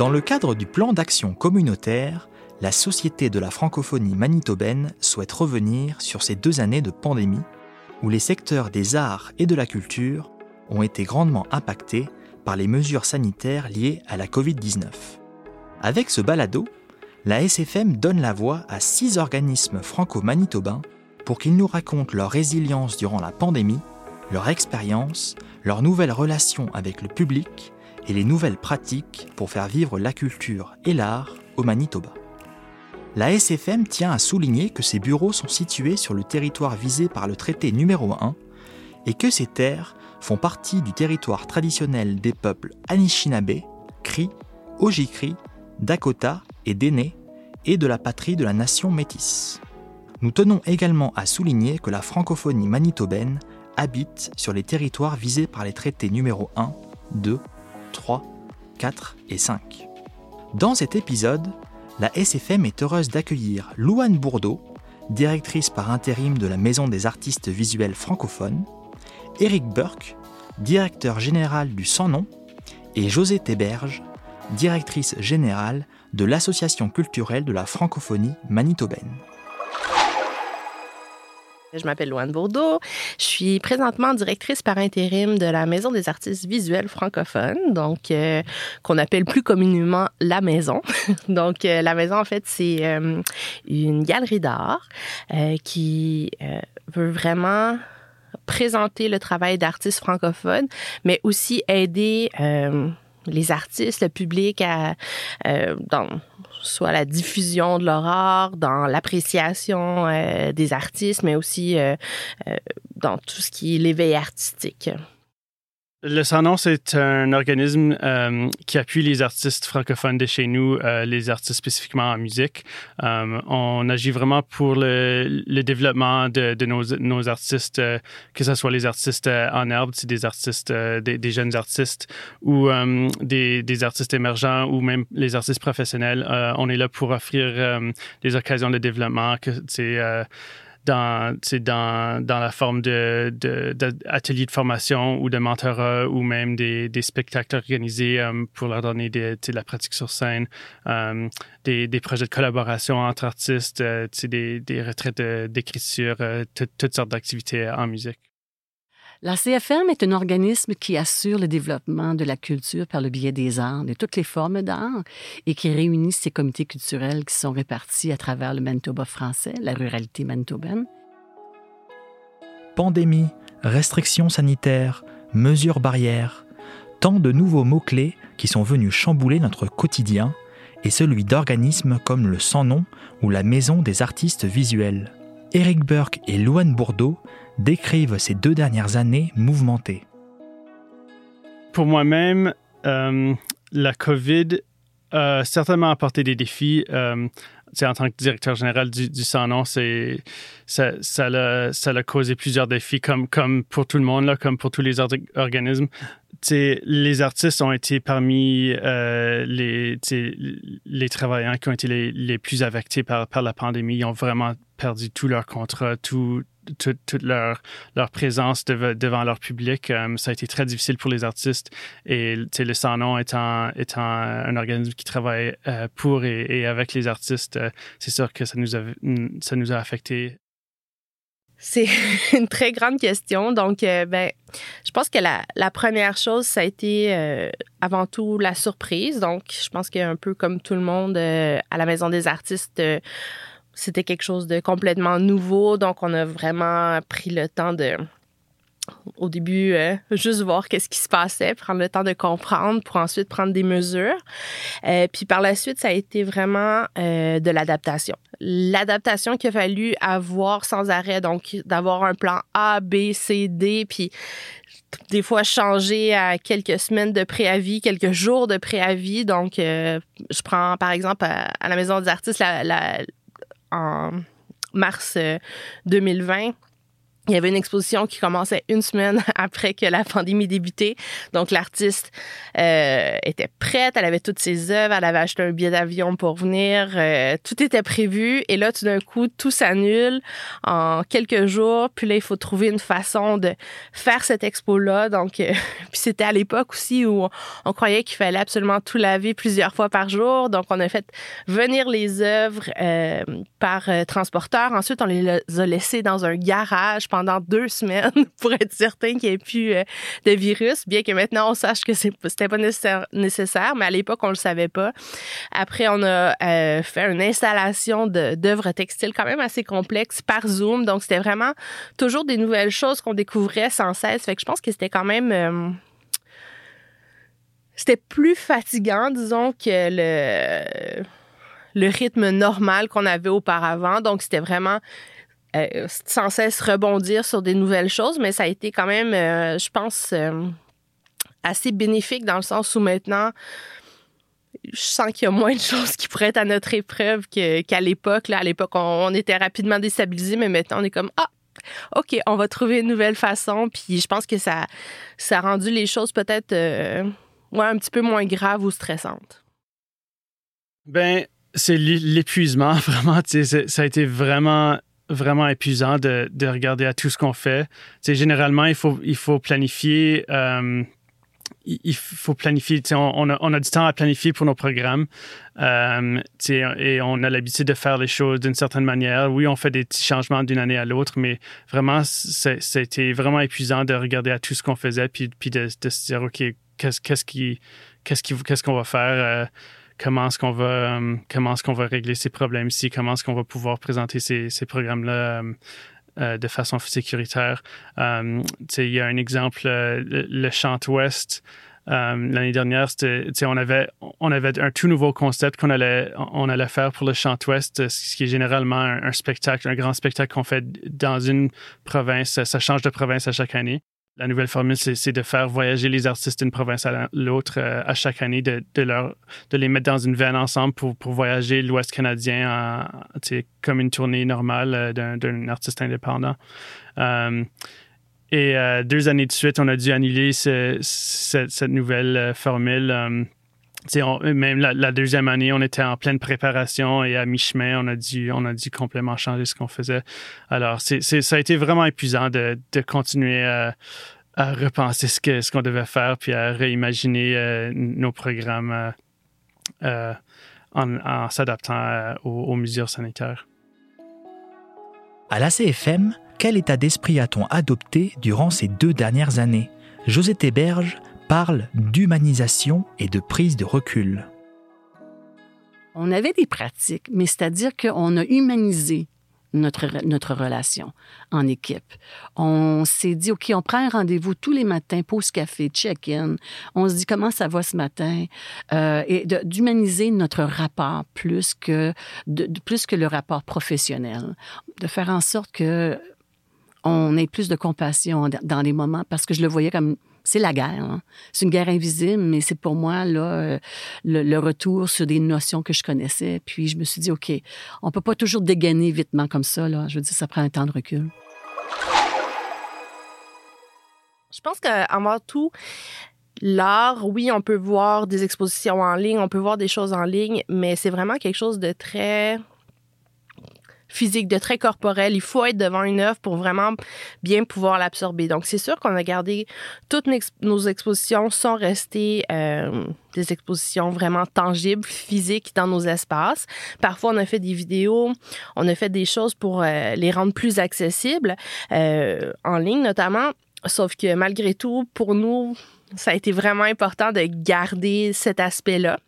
Dans le cadre du plan d'action communautaire, la Société de la francophonie manitobaine souhaite revenir sur ces deux années de pandémie où les secteurs des arts et de la culture ont été grandement impactés par les mesures sanitaires liées à la Covid-19. Avec ce balado, la SFM donne la voix à six organismes franco-manitobains pour qu'ils nous racontent leur résilience durant la pandémie, leur expérience, leurs nouvelles relations avec le public et les nouvelles pratiques pour faire vivre la culture et l'art au Manitoba. La SFM tient à souligner que ces bureaux sont situés sur le territoire visé par le traité numéro 1 et que ces terres font partie du territoire traditionnel des peuples Anishinaabe, Cri, Ojikri, Dakota et Dene et de la patrie de la nation métisse. Nous tenons également à souligner que la francophonie manitobaine habite sur les territoires visés par les traités numéro 1, 2, 3, 4 et 5. Dans cet épisode, la SFM est heureuse d'accueillir Louane Bourdeau, directrice par intérim de la Maison des artistes visuels francophones, Eric Burke, directeur général du Sans Nom, et José Théberge, directrice générale de l'Association culturelle de la francophonie manitobaine. Je m'appelle Loane Bourdeau. Je suis présentement directrice par intérim de la Maison des artistes visuels francophones, donc euh, qu'on appelle plus communément la Maison. donc euh, la Maison, en fait, c'est euh, une galerie d'art qui veut vraiment présenter le travail d'artistes francophones, mais aussi aider les artistes, le public à, dans soit la diffusion de leur art, dans l'appréciation euh, des artistes, mais aussi euh, euh, dans tout ce qui est l'éveil artistique. Le Sans c'est un organisme euh, qui appuie les artistes francophones de chez nous, euh, les artistes spécifiquement en musique. Euh, on agit vraiment pour le, le développement de, de nos, nos, artistes, que ce soit les artistes en herbe, des artistes, des, des, jeunes artistes, ou des, des, artistes émergents, ou même les artistes professionnels. on est là pour offrir des occasions de développement, que dans, dans, dans la forme d'ateliers de, de, de, formation ou de mentorat ou même des, des spectacles organisés euh, pour leur donner des, de la pratique sur scène, euh, des, des, projets de collaboration entre artistes, euh, des, des retraites d'écriture, toutes sortes d'activités en musique. La CFM est un organisme qui assure le développement de la culture par le biais des arts, de toutes les formes d'art, et qui réunit ces comités culturels qui sont répartis à travers le Manitoba français, la ruralité manitobaine. Pandémie, restrictions sanitaires, mesures barrières, tant de nouveaux mots-clés qui sont venus chambouler notre quotidien et celui d'organismes comme le Sans Nom ou la Maison des artistes visuels. Eric Burke et Louane Bourdeau décrivent ces deux dernières années mouvementées. Pour moi-même, euh, la COVID a certainement apporté des défis. Euh, en tant que directeur général du, du Sans-Nom, ça, ça, a, ça causé plusieurs défis, comme, comme pour tout le monde, là, comme pour tous les organismes. les artistes ont été parmi euh, les, les travailleurs qui ont été les, les plus affectés par, par la pandémie. Ils ont vraiment perdu tout leur contrat, tout, toute, leur, leur présence devant leur public. Euh, ça a été très difficile pour les artistes. Et le Sans Nom étant, étant un organisme qui travaille euh, pour et, avec les artistes, euh, c'est sûr que ça nous a, ça nous a affectés. C'est une très grande question. Donc, ben, je pense que la, la, première chose, ça a été avant tout la surprise. Donc, je pense qu'un peu comme tout le monde à la Maison des artistes, c'était quelque chose de complètement nouveau. Donc, on a vraiment pris le temps de, au début, euh, juste voir qu'est-ce qui se passait, prendre le temps de comprendre pour ensuite prendre des mesures. Euh, puis par la suite, ça a été vraiment euh, de l'adaptation. L'adaptation qu'il a fallu avoir sans arrêt, donc d'avoir un plan A, B, C, D, puis des fois changer à quelques semaines de préavis, quelques jours de préavis. Donc, je prends par exemple à, la Maison des artistes la, la, en mars 2020, euh, il y avait une exposition qui commençait une semaine après que la pandémie débutait. Donc, l'artiste euh, était prête, elle avait toutes ses œuvres, elle avait acheté un billet d'avion pour venir, euh, tout était prévu. Et là, tout d'un coup, tout s'annule en quelques jours. Puis là, il faut trouver une façon de faire cette expo-là. Donc, euh, puis c'était à l'époque aussi où on, croyait qu'il fallait absolument tout laver plusieurs fois par jour. Donc, on a fait venir les œuvres par transporteur. Ensuite, on les a laissées dans un garage pendant pendant deux semaines pour être certain qu'il n'y ait plus euh, de virus, bien que maintenant on sache que c'était pas nécessaire, mais à l'époque on le savait pas. Après, on a euh, fait une installation d'œuvres textiles quand même assez complexe par Zoom, donc c'était vraiment toujours des nouvelles choses qu'on découvrait sans cesse. Fait que je pense que c'était quand même euh, c'était plus fatigant, disons, que le rythme normal qu'on avait auparavant. Donc, c'était vraiment euh, sans cesse rebondir sur des nouvelles choses, mais ça a été quand même, euh, je pense, euh, assez bénéfique dans le sens où maintenant, je sens qu'il y a moins de choses qui pourraient être à notre épreuve qu'à l'époque. à l'époque, on, était rapidement déstabilisés, mais maintenant, on est comme Ah, OK, on va trouver une nouvelle façon. Puis je pense que ça, ça a rendu les choses peut-être un petit peu moins graves ou stressantes. Ben, c'est l'épuisement, vraiment. Ça a été vraiment vraiment épuisant de, de, regarder à tout ce qu'on fait. Généralement, il faut, il faut planifier. Euh, il faut planifier, on, a, on, a, du temps à planifier pour nos programmes euh, et on a l'habitude de faire les choses d'une certaine manière. Oui, on fait des petits changements d'une année à l'autre, mais vraiment, c'était vraiment épuisant de regarder à tout ce qu'on faisait puis, puis de, se dire, OK, qu'est-ce qu'est-ce qui, qu'est-ce qu'est-ce qu'on va faire? Euh, comment est-ce qu'on va euh, comment est-ce qu'on va régler ces problèmes ici, comment est-ce qu'on va pouvoir présenter ces, programmes-là euh, euh, de façon sécuritaire. il y a un exemple, le, Chant Ouest. L'année dernière, on avait, un tout nouveau concept qu'on allait, on faire pour le Chant Ouest, ce qui est généralement un spectacle, un grand spectacle qu'on fait dans une province. Ça change de province à chaque année. La nouvelle formule, c'est de faire voyager les artistes d'une province à l'autre euh, à chaque année, de, leur, de les mettre dans une veine ensemble pour, voyager l'Ouest canadien comme une tournée normale euh, d'un artiste indépendant. Euh, et deux années de suite, on a dû annuler cette nouvelle formule même la, deuxième année, on était en pleine préparation et à mi-chemin, on a dû, on a complètement changer ce qu'on faisait. Alors, ça a été vraiment épuisant de, continuer à, repenser ce, que, qu'on devait faire puis à réimaginer euh, nos programmes euh, euh, en, s'adaptant aux, aux mesures sanitaires. À la CFM, quel état d'esprit a-t-on adopté durant ces deux dernières années? José Théberge parle d'humanisation et de prise de recul. On avait des pratiques, mais c'est-à-dire qu'on a humanisé notre, notre relation en équipe. On s'est dit, OK, on prend un rendez-vous tous les matins, pause café, check-in. On se dit comment ça va ce matin? Euh, et d'humaniser notre rapport plus que, de, plus que le rapport professionnel. De faire en sorte que on ait plus de compassion dans les moments, parce que je le voyais comme c'est la guerre. Hein. C'est une guerre invisible, mais c'est pour moi là euh, le, retour sur des notions que je connaissais. Puis je me suis dit, OK, on peut pas toujours dégainer vitement comme ça. Là. Je veux dire, ça prend un temps de recul. Je pense qu'avant tout, l'art, oui, on peut voir des expositions en ligne, on peut voir des choses en ligne, mais c'est vraiment quelque chose de très physique, de très corporel. Il faut être devant une œuvre pour vraiment bien pouvoir l'absorber. Donc, c'est sûr qu'on a gardé toutes nos expositions sont restées euh, des expositions vraiment tangibles, physiques dans nos espaces. Parfois, on a fait des vidéos, on a fait des choses pour euh, les rendre plus accessibles, euh, en ligne notamment. Sauf que malgré tout, pour nous, ça a été vraiment important de garder cet aspect-là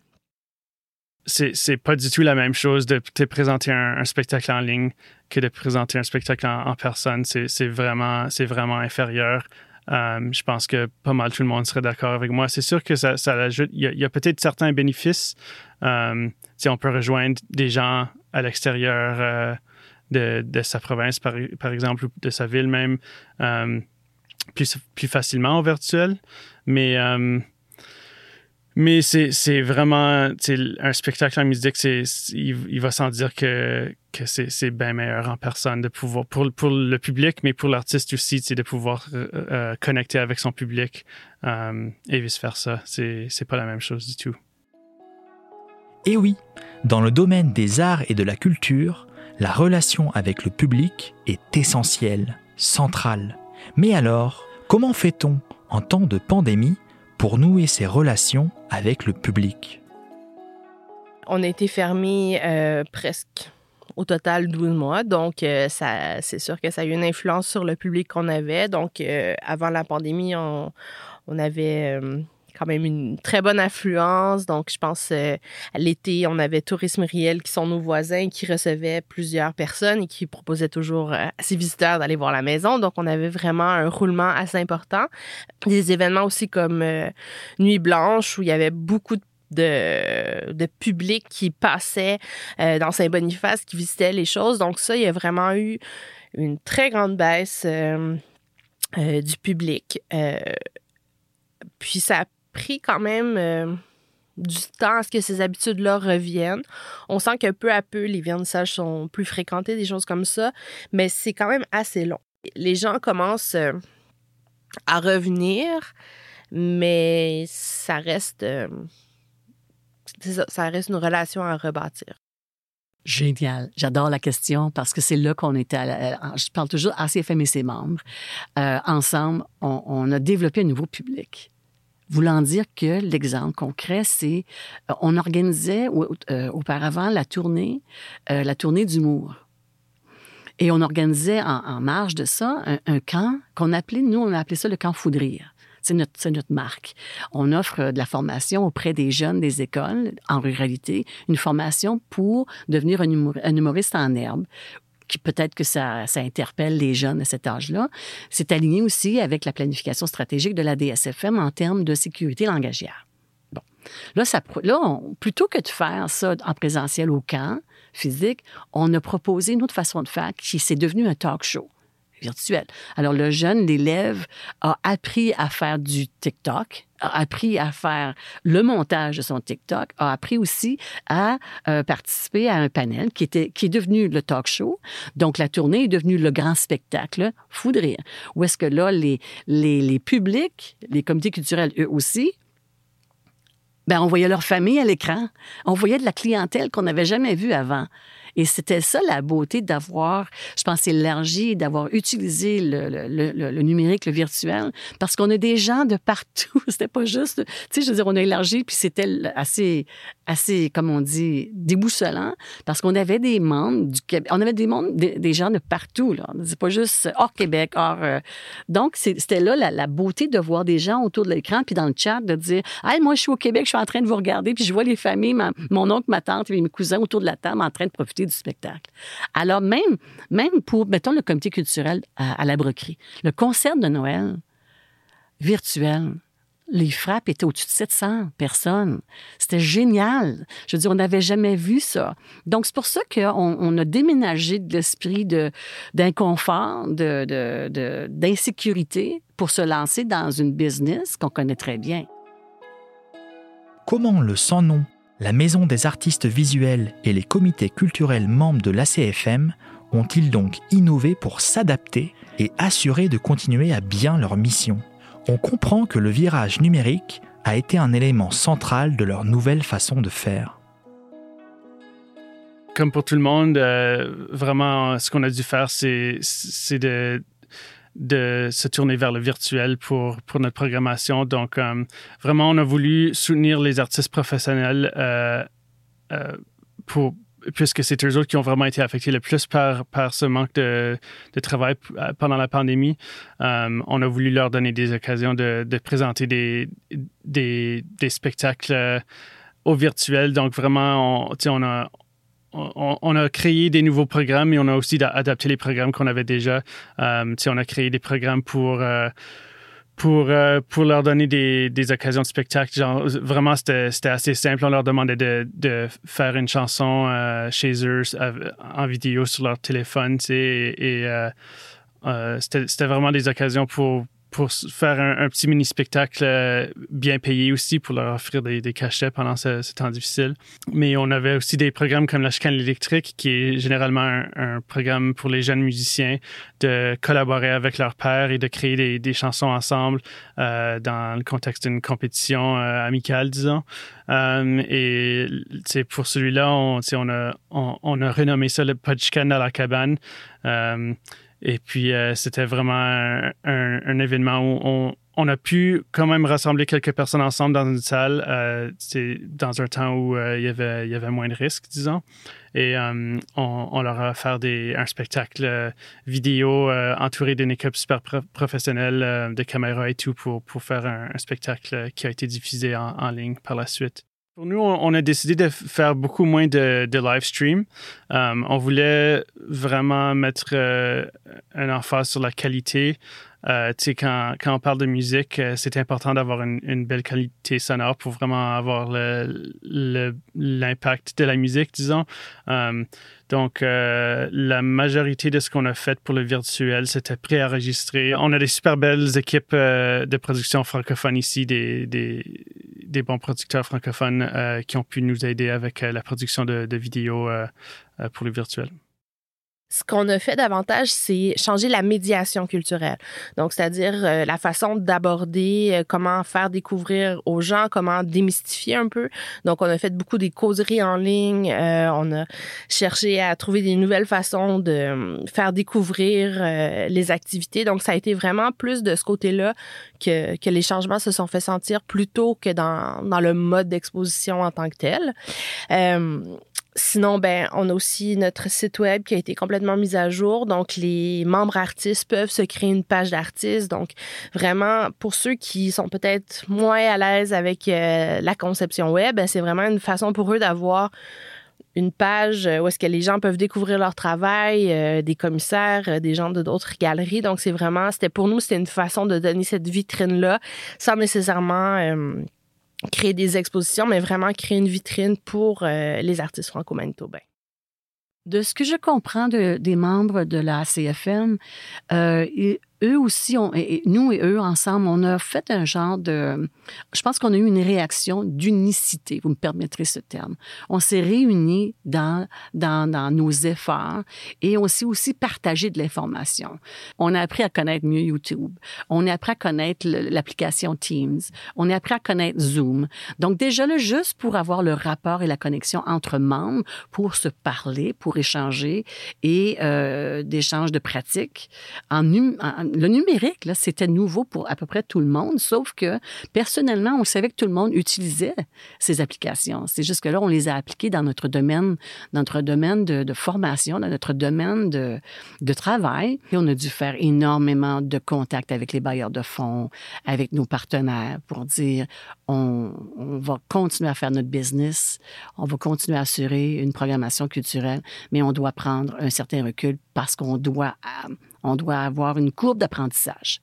c'est pas du tout la même chose de te présenter un, spectacle en ligne que de présenter un spectacle en, personne. C'est vraiment, vraiment inférieur. Euh, je pense que pas mal tout le monde serait d'accord avec moi. C'est sûr que ça, ça ajoute. Il y a, peut-être certains bénéfices. Euh, si on peut rejoindre des gens à l'extérieur euh, de, de, sa province, par, par, exemple, ou de sa ville même, plus, plus facilement au virtuel. Mais Mais c'est vraiment, un spectacle en musique, c'est il, va sans dire que, que c'est bien meilleur en personne de pouvoir, pour, pour le public, mais pour l'artiste aussi, de pouvoir euh, euh, connecter avec son public euh, et vice-versa. C'est pas la même chose du tout. Et oui, dans le domaine des arts et de la culture, la relation avec le public est essentielle, centrale. Mais alors, comment fait-on en temps de pandémie ses relations avec le public. On a été fermé euh, presque au total 12 mois. Donc, euh, ça, c'est sûr que ça a eu une influence sur le public qu'on avait. Donc, euh, avant la pandémie, on avait quand même une très bonne affluence. Donc, je pense euh, à l'été, on avait Tourisme Riel qui sont nos voisins qui recevaient plusieurs personnes et qui proposaient toujours euh, à ses visiteurs d'aller voir la maison. Donc, on avait vraiment un roulement assez important. Des événements aussi comme euh, Nuit Blanche où il y avait beaucoup de de, public qui passait dans Saint-Boniface, qui visitait les choses. Donc ça, il y a vraiment eu une très grande baisse du public. puis ça pris quand même euh, du temps à ce que ces habitudes-là reviennent. On sent que peu à peu, les vernissages sont plus fréquentés, des choses comme ça, mais c'est quand même assez long. Les gens commencent euh, à revenir, mais ça reste, euh, ça, reste une relation à rebâtir. Génial. J'adore la question parce que c'est là qu'on était. À je parle toujours ACFM et ses membres. ensemble, on, a développé un nouveau public. Voulant dire que l'exemple concret, c'est euh, on organisait euh, auparavant la tournée, euh, la tournée d'humour. Et on organisait en, marge de ça un, camp qu'on appelait, nous, on a appelé ça le camp Foudrire. C'est notre, notre, marque. On offre de la formation auprès des jeunes des écoles en ruralité, une formation pour devenir un humoriste en herbe peut-être que ça, interpelle les jeunes à cet âge-là. C'est aligné aussi avec la planification stratégique de la DSFM en termes de sécurité langagière. Bon. Là, plutôt que de faire ça en présentiel au camp physique, on a proposé une autre façon de faire qui s'est devenu un talk show Alors, le jeune, l'élève, a appris à faire du TikTok, a appris à faire le montage de son TikTok, a appris aussi à euh, participer à un panel qui, était, qui est devenu le talk show. Donc, la tournée est devenue le grand spectacle Fou de rire. Où est-ce que là, les, les, les publics, les comités culturels, eux aussi, ben, on voyait leur famille à l'écran. On voyait de la clientèle qu'on n'avait jamais vue avant. Et c'était ça la beauté d'avoir, je pense, élargi, d'avoir utilisé le, numérique, le virtuel, parce qu'on a des gens de partout. c'était pas juste, tu sais, je veux dire, on a élargi, puis c'était assez, assez, comme on dit, déboussolant, parce qu'on avait des membres du Québec, on avait des, membres, des, gens de partout, là. C'est pas juste hors Québec, hors. Euh, donc, c'était là la, beauté de voir des gens autour de l'écran, puis dans le chat, de dire, hey, moi, je suis au Québec, je suis en train de vous regarder, puis je vois les familles, mon oncle, ma tante et mes cousins autour de la table en train de profiter du spectacle. Alors, même, même pour, mettons, le comité culturel à, la broquerie, le concert de Noël virtuel, les frappes étaient au-dessus de 700 personnes. C'était génial. Je veux dire, on n'avait jamais vu ça. Donc, c'est pour ça qu'on on a déménagé de l'esprit d'inconfort, d'insécurité pour se lancer dans une business qu'on connaît très bien. Comment le sans-nom la Maison des artistes visuels et les comités culturels membres de l'ACFM ont-ils donc innové pour s'adapter et assurer de continuer à bien leur mission? On comprend que le virage numérique a été un élément central de leur nouvelle façon de faire. Comme pour tout le monde, euh, vraiment, ce qu'on a dû faire, c'est de se tourner vers le virtuel pour, notre programmation. Donc, euh, vraiment, on a voulu soutenir les artistes professionnels euh, pour, puisque c'est eux autres qui ont vraiment été affectés le plus par, par ce manque de, travail pendant la pandémie. on a voulu leur donner des occasions de, de présenter des, des, spectacles au virtuel. Donc, vraiment, on, on, a, on, a créé des nouveaux programmes et on a aussi adapté les programmes qu'on avait déjà. Euh, on a créé des programmes pour euh, pour euh, pour leur donner des, des, occasions de spectacle. Vraiment, c'était assez simple. On leur demandait de, de faire une chanson euh, chez eux en vidéo sur leur téléphone, et, et c'était vraiment des occasions pour pour faire un, petit mini-spectacle euh, bien payé aussi pour leur offrir des, cachets pendant ce, temps difficile. Mais on avait aussi des programmes comme la chicane électrique, qui est généralement un, programme pour les jeunes musiciens de collaborer avec leur père et de créer des, chansons ensemble euh, dans le contexte d'une compétition euh, amicale, disons. et pour celui-là, on, on, a, renommé ça le Pas de à la cabane. Et puis, euh, c'était vraiment un, événement où on, on, a pu quand même rassembler quelques personnes ensemble dans une salle. Euh, c'est dans un temps où euh, il, y avait, il y avait moins de risques, disons. Et on, on, leur a offert des, un spectacle vidéo entouré d'une équipe super professionnelle de caméras et tout pour, pour faire un, spectacle qui a été diffusé en ligne par la suite. Pour nous, on a décidé de faire beaucoup moins de, live stream. Euh, on voulait vraiment mettre euh, un emphase sur la qualité. Euh, quand, quand, on parle de musique, euh, c'est important d'avoir une, une, belle qualité sonore pour vraiment avoir l'impact de la musique, disons. Donc, la majorité de ce qu'on a fait pour le virtuel, c'était préenregistré. On a des super belles équipes de production francophone ici, des, des, des bons producteurs francophones euh, qui ont pu nous aider avec euh, la production de, vidéos euh, pour le virtuel ce qu'on a fait davantage, c'est changer la médiation culturelle. Donc, c'est-à-dire la façon d'aborder, comment faire découvrir aux gens, comment démystifier un peu. Donc, on a fait beaucoup des causeries en ligne. on a cherché à trouver des nouvelles façons de faire découvrir les activités. Donc, ça a été vraiment plus de ce côté-là que, que les changements se sont fait sentir plutôt que dans, dans le mode d'exposition en tant que tel. Sinon, ben, on a aussi notre site web qui a été complètement mis à jour. Donc, les membres artistes peuvent se créer une page d'artistes. Donc, vraiment, pour ceux qui sont peut-être moins à l'aise avec euh, la conception web, ben, c'est vraiment une façon pour eux d'avoir une page où est-ce que les gens peuvent découvrir leur travail, euh, des commissaires, euh, des gens de d'autres galeries. Donc, c'est vraiment, c'était pour nous, c'était une façon de donner cette vitrine-là sans nécessairement créer des expositions, mais vraiment créer une vitrine pour les artistes franco-manitobains. De ce que je comprends de, des membres de la CFM, euh, eux aussi, et nous et eux ensemble, on a fait un genre de... Je pense qu'on a eu une réaction d'unicité, vous me permettrez ce terme. On s'est réunis dans, dans, dans, nos efforts et on s'est aussi partagé de l'information. On a appris à connaître mieux YouTube. On a appris à connaître l'application Teams. On a appris à connaître Zoom. Donc déjà là, juste pour avoir le rapport et la connexion entre membres, pour se parler, pour échanger et euh, d'échanges de pratiques en le numérique, là, c'était nouveau pour à peu près tout le monde, sauf que personnellement, on savait que tout le monde utilisait ces applications. C'est juste que là, on les a appliquées dans notre domaine, dans notre domaine de, formation, dans notre domaine de, travail. Et on a dû faire énormément de contacts avec les bailleurs de fonds, avec nos partenaires pour dire on, on va continuer à faire notre business, on va continuer à assurer une programmation culturelle, mais on doit prendre un certain recul parce qu'on doit euh, on doit avoir une courbe d'apprentissage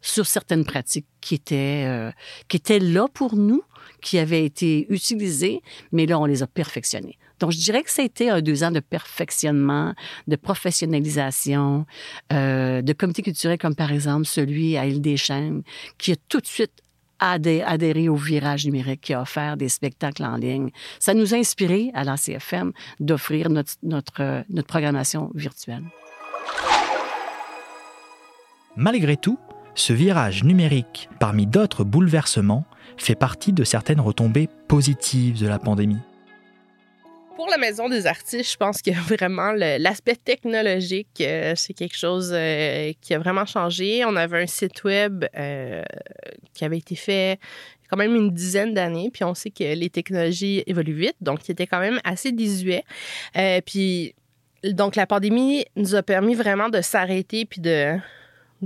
sur certaines pratiques qui étaient, euh, qui étaient là pour nous, qui avaient été utilisées, mais là, on les a perfectionnées. Donc, je dirais que ça a été un deux ans de perfectionnement, de professionnalisation, euh, de comité culturel comme par exemple celui à Île-des-Chênes, qui a tout de suite adhéré au virage numérique, qui a offert des spectacles en ligne. Ça nous a inspiré à la CFM d'offrir notre, notre, notre programmation virtuelle. Malgré tout, ce virage numérique, parmi d'autres bouleversements, fait partie de certaines retombées positives de la pandémie. Pour la Maison des artistes, je pense que vraiment l'aspect technologique, euh, c'est quelque chose euh, qui a vraiment changé. On avait un site web euh, qui avait été fait quand même une dizaine d'années, puis on sait que les technologies évoluent vite, donc il était quand même assez désuet. puis donc la pandémie nous a permis vraiment de s'arrêter puis de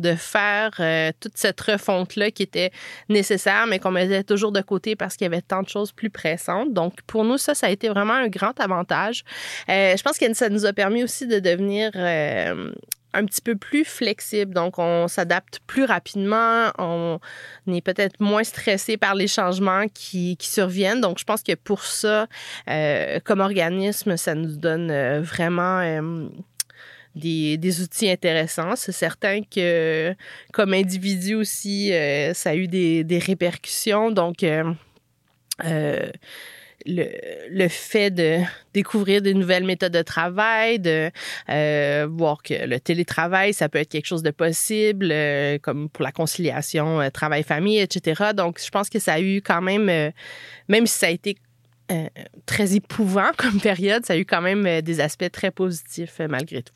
de faire euh, toute cette refonte-là qui était nécessaire, mais qu'on mettait toujours de côté parce qu'il y avait tant de choses plus pressantes. Donc, pour nous, ça, ça a été vraiment un grand avantage. Euh, je pense que ça nous a permis aussi de devenir euh, un petit peu plus flexible. Donc, on s'adapte plus rapidement. On est peut-être moins stressé par les changements qui, qui, surviennent. Donc, je pense que pour ça, comme organisme, ça nous donne vraiment des, outils intéressants. C'est certain que comme individu aussi, ça a eu des, répercussions. Donc, le, le, fait de découvrir des nouvelles méthodes de travail, de euh, voir que le télétravail, ça peut être quelque chose de possible, euh, comme pour la conciliation euh, travail-famille, etc. Donc, je pense que ça a eu quand même, même si ça a été très épouvant comme période, ça a eu quand même des aspects très positifs malgré tout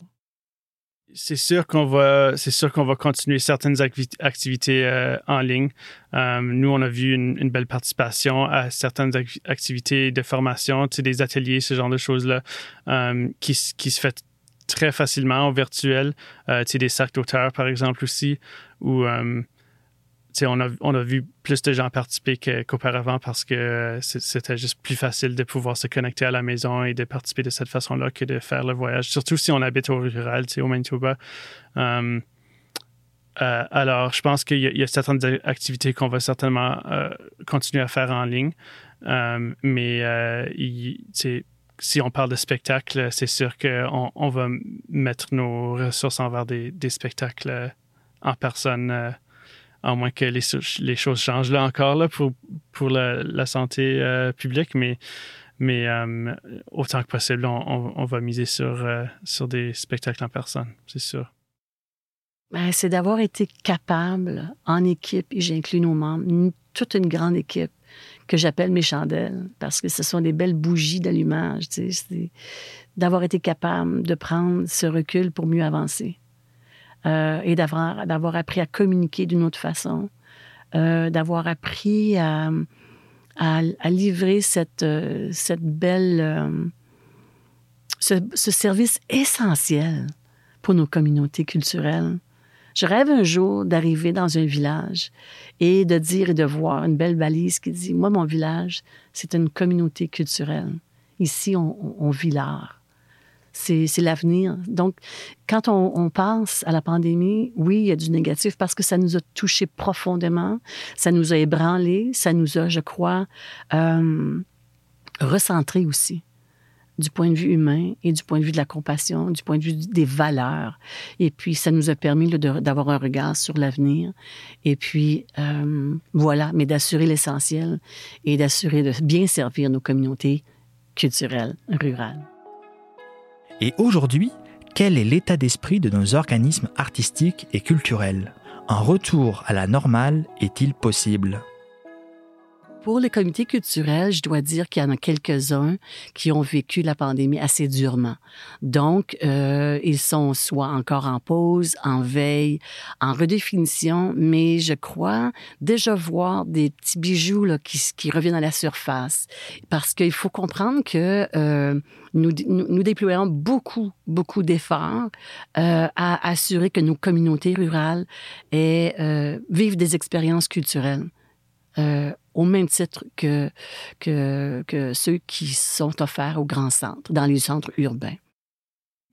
c'est sûr qu'on va, c'est sûr qu'on va continuer certaines activités euh, en ligne. Euh, nous, on a vu une, belle participation à certaines activités de formation, tu des ateliers, ce genre de choses-là, euh, qui, qui se fait très facilement au virtuel. tu sais, des sacs d'auteurs, par exemple, aussi, où on a, vu plus de gens participer qu'auparavant parce que c'était juste plus facile de pouvoir se connecter à la maison et de participer de cette façon-là que de faire le voyage, surtout si on habite au rural, au Manitoba. Um, euh, alors, je pense qu'il y, a certaines activités qu'on va certainement euh, continuer à faire en ligne, mais euh, si on parle de spectacle, c'est sûr qu'on on va mettre nos ressources envers des spectacles en personne à moins que les, choses changent là encore là, pour, pour la, santé euh, publique, mais, mais euh, autant que possible, on, on, va miser sur, euh, sur des spectacles en personne, c'est sûr. Ben, c'est d'avoir été capable en équipe, et j'inclus nos membres, toute une grande équipe que j'appelle mes chandelles, parce que ce sont des belles bougies d'allumage, d'avoir été capable de prendre ce recul pour mieux avancer. Euh, et d'avoir, d'avoir appris à communiquer d'une autre façon, euh, d'avoir appris à, à, livrer cette, euh, cette belle, ce, ce, service essentiel pour nos communautés culturelles. Je rêve un jour d'arriver dans un village et de dire et de voir une belle balise qui dit, moi, mon village, c'est une communauté culturelle. Ici, on vit l'art c'est l'avenir. Donc, quand on, pense à la pandémie, oui, il y a du négatif parce que ça nous a touchés profondément, ça nous a ébranlés, ça nous a, je crois, euh, recentrés aussi du point de vue humain et du point de vue de la compassion, du point de vue des valeurs. Et puis, ça nous a permis d'avoir un regard sur l'avenir. Et puis, euh, voilà, mais d'assurer l'essentiel et d'assurer de bien servir nos communautés culturelles rurales. Et aujourd'hui, quel est l'état d'esprit de nos organismes artistiques et culturels? Un retour à la normale est-il possible? Pour les comités culturels, je dois dire qu'il y en a quelques-uns qui ont vécu la pandémie assez durement. Donc, euh, ils sont soit encore en pause, en veille, en redéfinition, mais je crois déjà voir des petits bijoux qui, reviennent à la surface. Parce qu'il faut comprendre que euh, nous, déployons beaucoup, beaucoup d'efforts euh, à assurer que nos communautés rurales vivent des expériences culturelles. Au même titre que, que, ceux qui sont offerts aux grands centres, dans les centres urbains.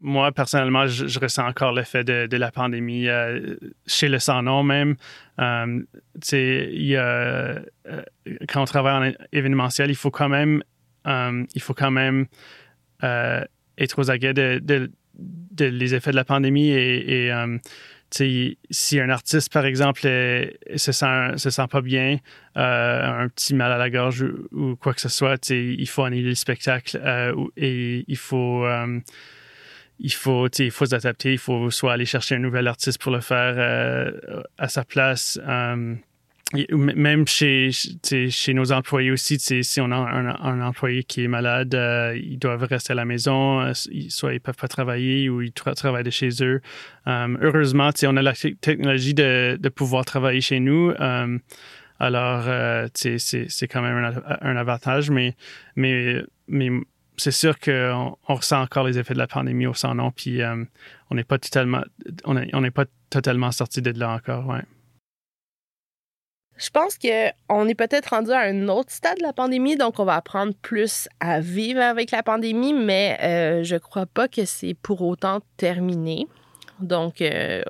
Moi, personnellement, je, ressens encore l'effet de, la pandémie euh, chez le sans-nom même. Euh, euh, quand on travaille en événementiel, il faut quand même, euh, il faut quand même être aux aguets de, de, les effets de la pandémie et si un artiste, par exemple, se, sent, se sent pas bien, euh, un petit mal à la gorge ou, quoi que ce soit, il faut annuler le spectacle euh, et il faut, euh, il faut, il faut s'adapter. Il faut soit aller chercher un nouvel artiste pour le faire à sa place même chez, chez nos employés aussi, si on a un, employé qui est malade, euh, ils doivent rester à la maison, euh, soit ils peuvent pas travailler ou ils travaillent de chez eux. Euh, heureusement, on a la technologie de, de, pouvoir travailler chez nous. alors, c'est quand même un, avantage, mais, mais, mais c'est sûr qu'on on ressent encore les effets de la pandémie au sang nom, puis on n'est pas totalement, on n'est pas totalement sorti de là encore. Ouais. Je pense qu'on est peut-être rendu à un autre stade de la pandémie, donc on va apprendre plus à vivre avec la pandémie, mais euh, je crois pas que c'est pour autant terminé. Donc, euh,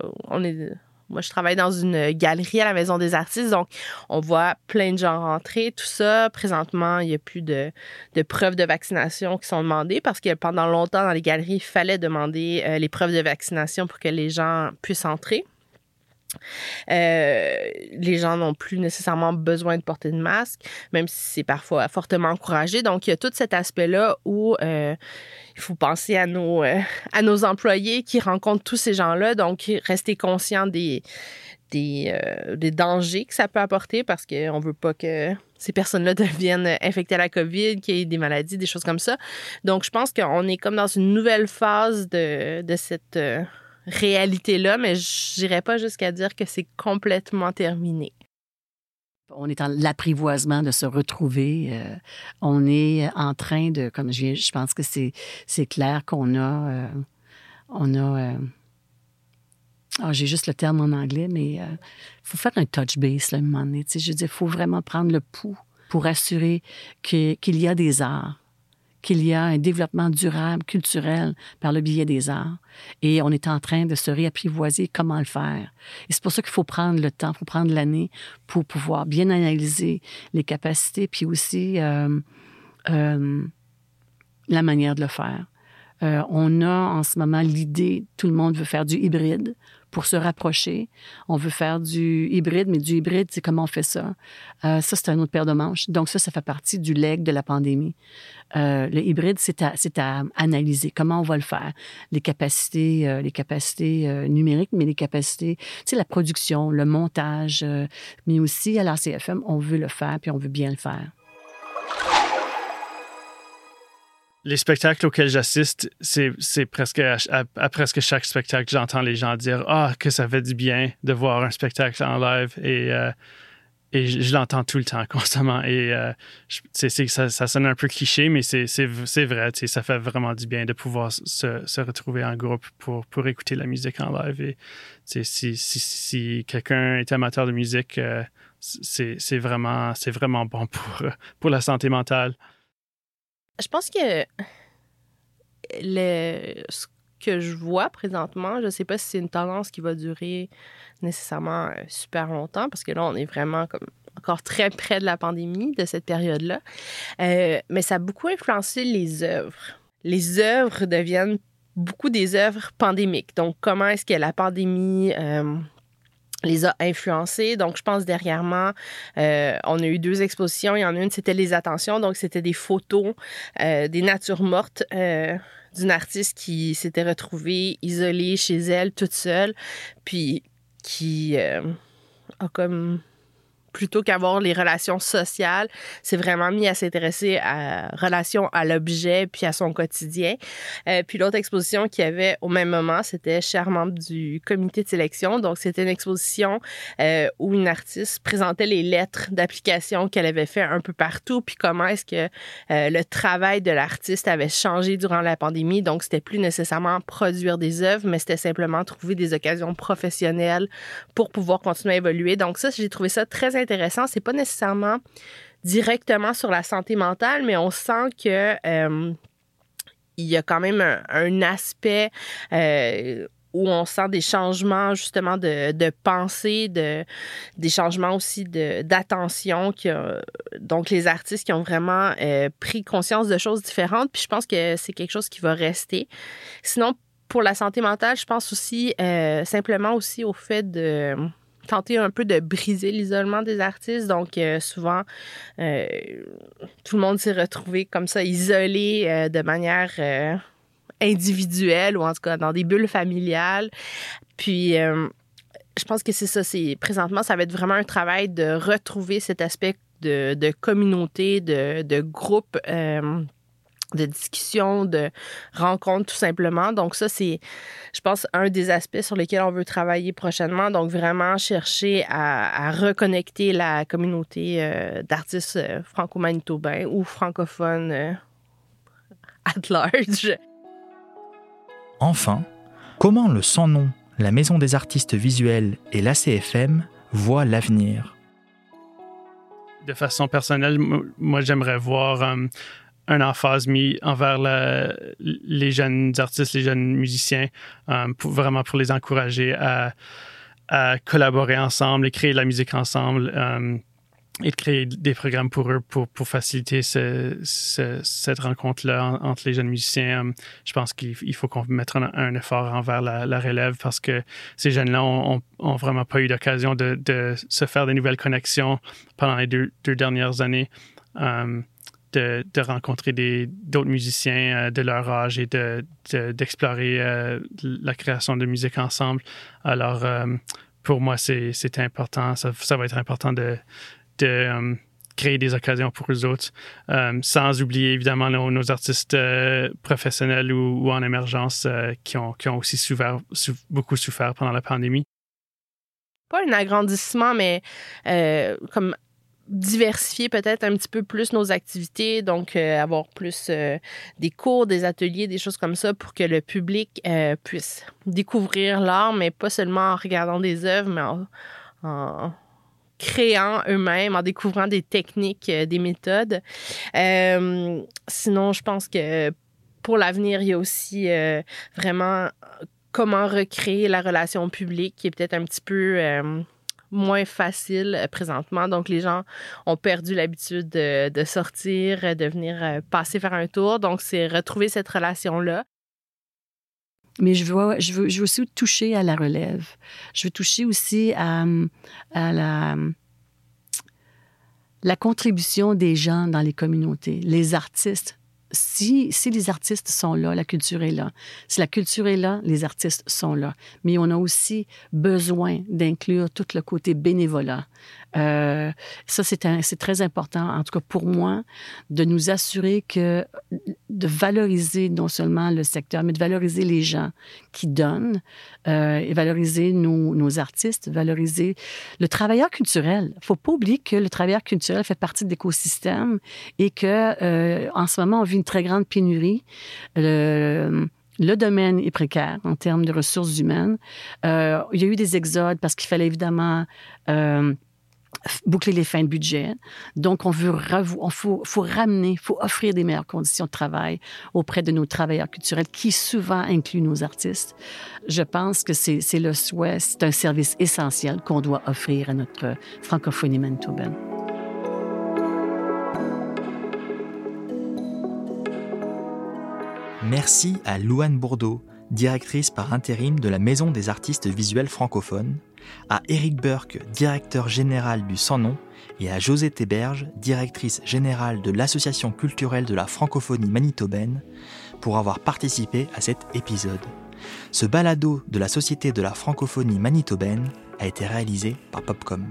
moi, je travaille dans une galerie à la Maison des artistes, donc on voit plein de gens rentrer, tout ça. Présentement, il n'y a plus de, de, preuves de vaccination qui sont demandées parce que pendant longtemps, dans les galeries, il fallait demander euh, les preuves de vaccination pour que les gens puissent entrer. Euh, les gens n'ont plus nécessairement besoin de porter de masque, même si c'est parfois fortement encouragé. Donc, il y a tout cet aspect-là où euh, il faut penser à nos, euh, à nos employés qui rencontrent tous ces gens-là. Donc, rester conscient des, des, dangers que ça peut apporter parce qu'on ne veut pas que ces personnes-là deviennent infectées à la COVID, qu'il y ait des maladies, des choses comme ça. Donc, je pense qu'on est comme dans une nouvelle phase de cette réalité-là, mais je n'irais pas jusqu'à dire que c'est complètement terminé. On est en l'apprivoisement de se retrouver. Euh, on est en train de, comme je, je pense que c'est, c'est clair qu'on a, euh, on a, euh, ah, j'ai juste le terme en anglais, mais il faut faire un touch base là, à un moment donné. Je veux dire, il faut vraiment prendre le pouls pour assurer qu'il y a des arts qu'il y a un développement durable, culturel, par le biais des arts. Et on est en train de se réapprivoiser comment le faire. Et c'est pour ça qu'il faut prendre le temps, il faut prendre l'année pour pouvoir bien analyser les capacités, puis aussi euh, euh, la manière de le faire. Euh, on a en ce moment l'idée, tout le monde veut faire du hybride pour se rapprocher. On veut faire du hybride, mais du hybride, c'est comment on fait ça. Euh, ça, c'est un autre paire de manches. Donc ça, ça fait partie du leg de la pandémie. Euh, le hybride, c'est à, analyser comment on va le faire. Les capacités, euh, les capacités numériques, mais les capacités, tu sais, la production, le montage, mais aussi à l'ACFM, on veut le faire, puis on veut bien le faire. Les spectacles auxquels j'assiste, c'est presque à, presque chaque spectacle, j'entends les gens dire Ah, que ça fait du bien de voir un spectacle en live. Et, euh, et je, l'entends tout le temps, constamment. Et euh, ça, sonne un peu cliché, mais c'est vrai. Ça fait vraiment du bien de pouvoir se, se, retrouver en groupe pour, pour écouter la musique en live. Et si, si, si quelqu'un est amateur de musique, euh, c'est vraiment, vraiment bon pour, pour la santé mentale. Je pense que ce que je vois présentement, je ne sais pas si c'est une tendance qui va durer nécessairement euh, super longtemps, parce que là, on est vraiment comme encore très près de la pandémie, de cette période-là. Euh, mais ça a beaucoup influencé les œuvres. Les œuvres deviennent beaucoup des œuvres pandémiques. Donc, comment est-ce que la pandémie euh, les a influencés. Donc, je pense derrière moi, euh, on a eu deux expositions. Il y en a une, c'était les attentions. Donc, c'était des photos euh, des natures mortes euh, d'une artiste qui s'était retrouvée isolée chez elle, toute seule, puis qui a comme plutôt qu'avoir les relations sociales, c'est vraiment mis à s'intéresser à relation à l'objet puis à son quotidien. Euh, puis l'autre exposition qu'il y avait au même moment, c'était cher membre du comité de sélection. Donc c'était une exposition euh, où une artiste présentait les lettres d'application qu'elle avait fait un peu partout puis comment est-ce que euh, le travail de l'artiste avait changé durant la pandémie. Donc c'était plus nécessairement produire des œuvres, mais c'était simplement trouver des occasions professionnelles pour pouvoir continuer à évoluer. Donc ça, j'ai trouvé ça très intéressant. C'est pas nécessairement directement sur la santé mentale, mais on sent que euh, il y a quand même un, aspect euh, où on sent des changements justement de, de pensée, de, des changements aussi d'attention. Donc, les artistes qui ont vraiment euh, pris conscience de choses différentes. Puis je pense que c'est quelque chose qui va rester. Sinon, pour la santé mentale, je pense aussi simplement aussi au fait de tenter un peu de briser l'isolement des artistes. Donc, euh, souvent, euh, tout le monde s'est retrouvé comme ça, isolé euh, de manière individuelle ou en tout cas dans des bulles familiales. Puis, je pense que c'est ça. C'est présentement, ça va être vraiment un travail de retrouver cet aspect de, de communauté, de, de groupe de discussion, de rencontres tout simplement. Donc ça, c'est, je pense, un des aspects sur lesquels on veut travailler prochainement. Donc vraiment chercher à, reconnecter la communauté euh, d'artistes euh, franco-manitobains ou francophones euh, at large. Enfin, comment le sans-nom, la Maison des artistes visuels et l'ACFM voient l'avenir? De façon personnelle, moi, j'aimerais voir un emphase mis envers les jeunes artistes, les jeunes musiciens, euh, vraiment pour les encourager à, collaborer ensemble et créer de la musique ensemble et de créer des programmes pour eux pour, faciliter cette rencontre-là entre les jeunes musiciens. Euh, je pense qu'il faut qu'on mette un, effort envers la, relève parce que ces jeunes-là ont, vraiment pas eu l'occasion de, se faire de nouvelles connexions pendant les deux, dernières années. Euh, de, rencontrer d'autres musiciens euh, de leur âge et d'explorer de, la création de musique ensemble. Alors, pour moi, c'est important. Ça, va être important de, de euh, créer des occasions pour eux autres, euh, sans oublier évidemment nos, artistes euh, professionnels ou, en émergence qui, ont, qui ont aussi souffert, beaucoup souffert pendant la pandémie. Pas un agrandissement, mais comme diversifier peut-être un petit peu plus nos activités, donc avoir plus des cours, des ateliers, des choses comme ça pour que le public puisse découvrir l'art, mais pas seulement en regardant des œuvres, mais en créant eux-mêmes, en découvrant des techniques, euh, des méthodes. Euh, sinon, je pense que pour l'avenir, il y a aussi euh, vraiment comment recréer la relation publique qui est peut-être un petit peu moins facile présentement. Donc, les gens ont perdu l'habitude de, sortir, de venir passer faire un tour. Donc, c'est retrouver cette relation-là. Mais je veux, je, veux, je veux aussi toucher à la relève. Je veux toucher aussi à, à la, la contribution des gens dans les communautés, les artistes. Si, si les artistes sont là, la culture est là. Si la culture est là, les artistes sont là. Mais on a aussi besoin d'inclure tout le côté bénévolat, euh, ça, c'est très important, en tout cas pour moi, de nous assurer que de valoriser non seulement le secteur, mais de valoriser les gens qui donnent euh, et valoriser nos, nos, artistes, valoriser le travailleur culturel. Faut pas oublier que le travailleur culturel fait partie de l'écosystème et que euh, en ce moment, on vit une très grande pénurie. Le, le domaine est précaire en termes de ressources humaines. Euh, il y a eu des exodes parce qu'il fallait évidemment euh, boucler les fins de budget. Donc, on veut on faut, faut ramener, faut offrir des meilleures conditions de travail auprès de nos travailleurs culturels, qui souvent incluent nos artistes. Je pense que c'est le souhait, c'est un service essentiel qu'on doit offrir à notre francophonie manitobaine. Merci à Louane Bourdeau, directrice par intérim de la Maison des artistes visuels francophones, à Eric Burke, directeur général du Sans Nom, et à José Théberge, directrice générale de l'Association culturelle de la francophonie manitobaine, pour avoir participé à cet épisode. Ce balado de la Société de la francophonie manitobaine a été réalisé par Popcom.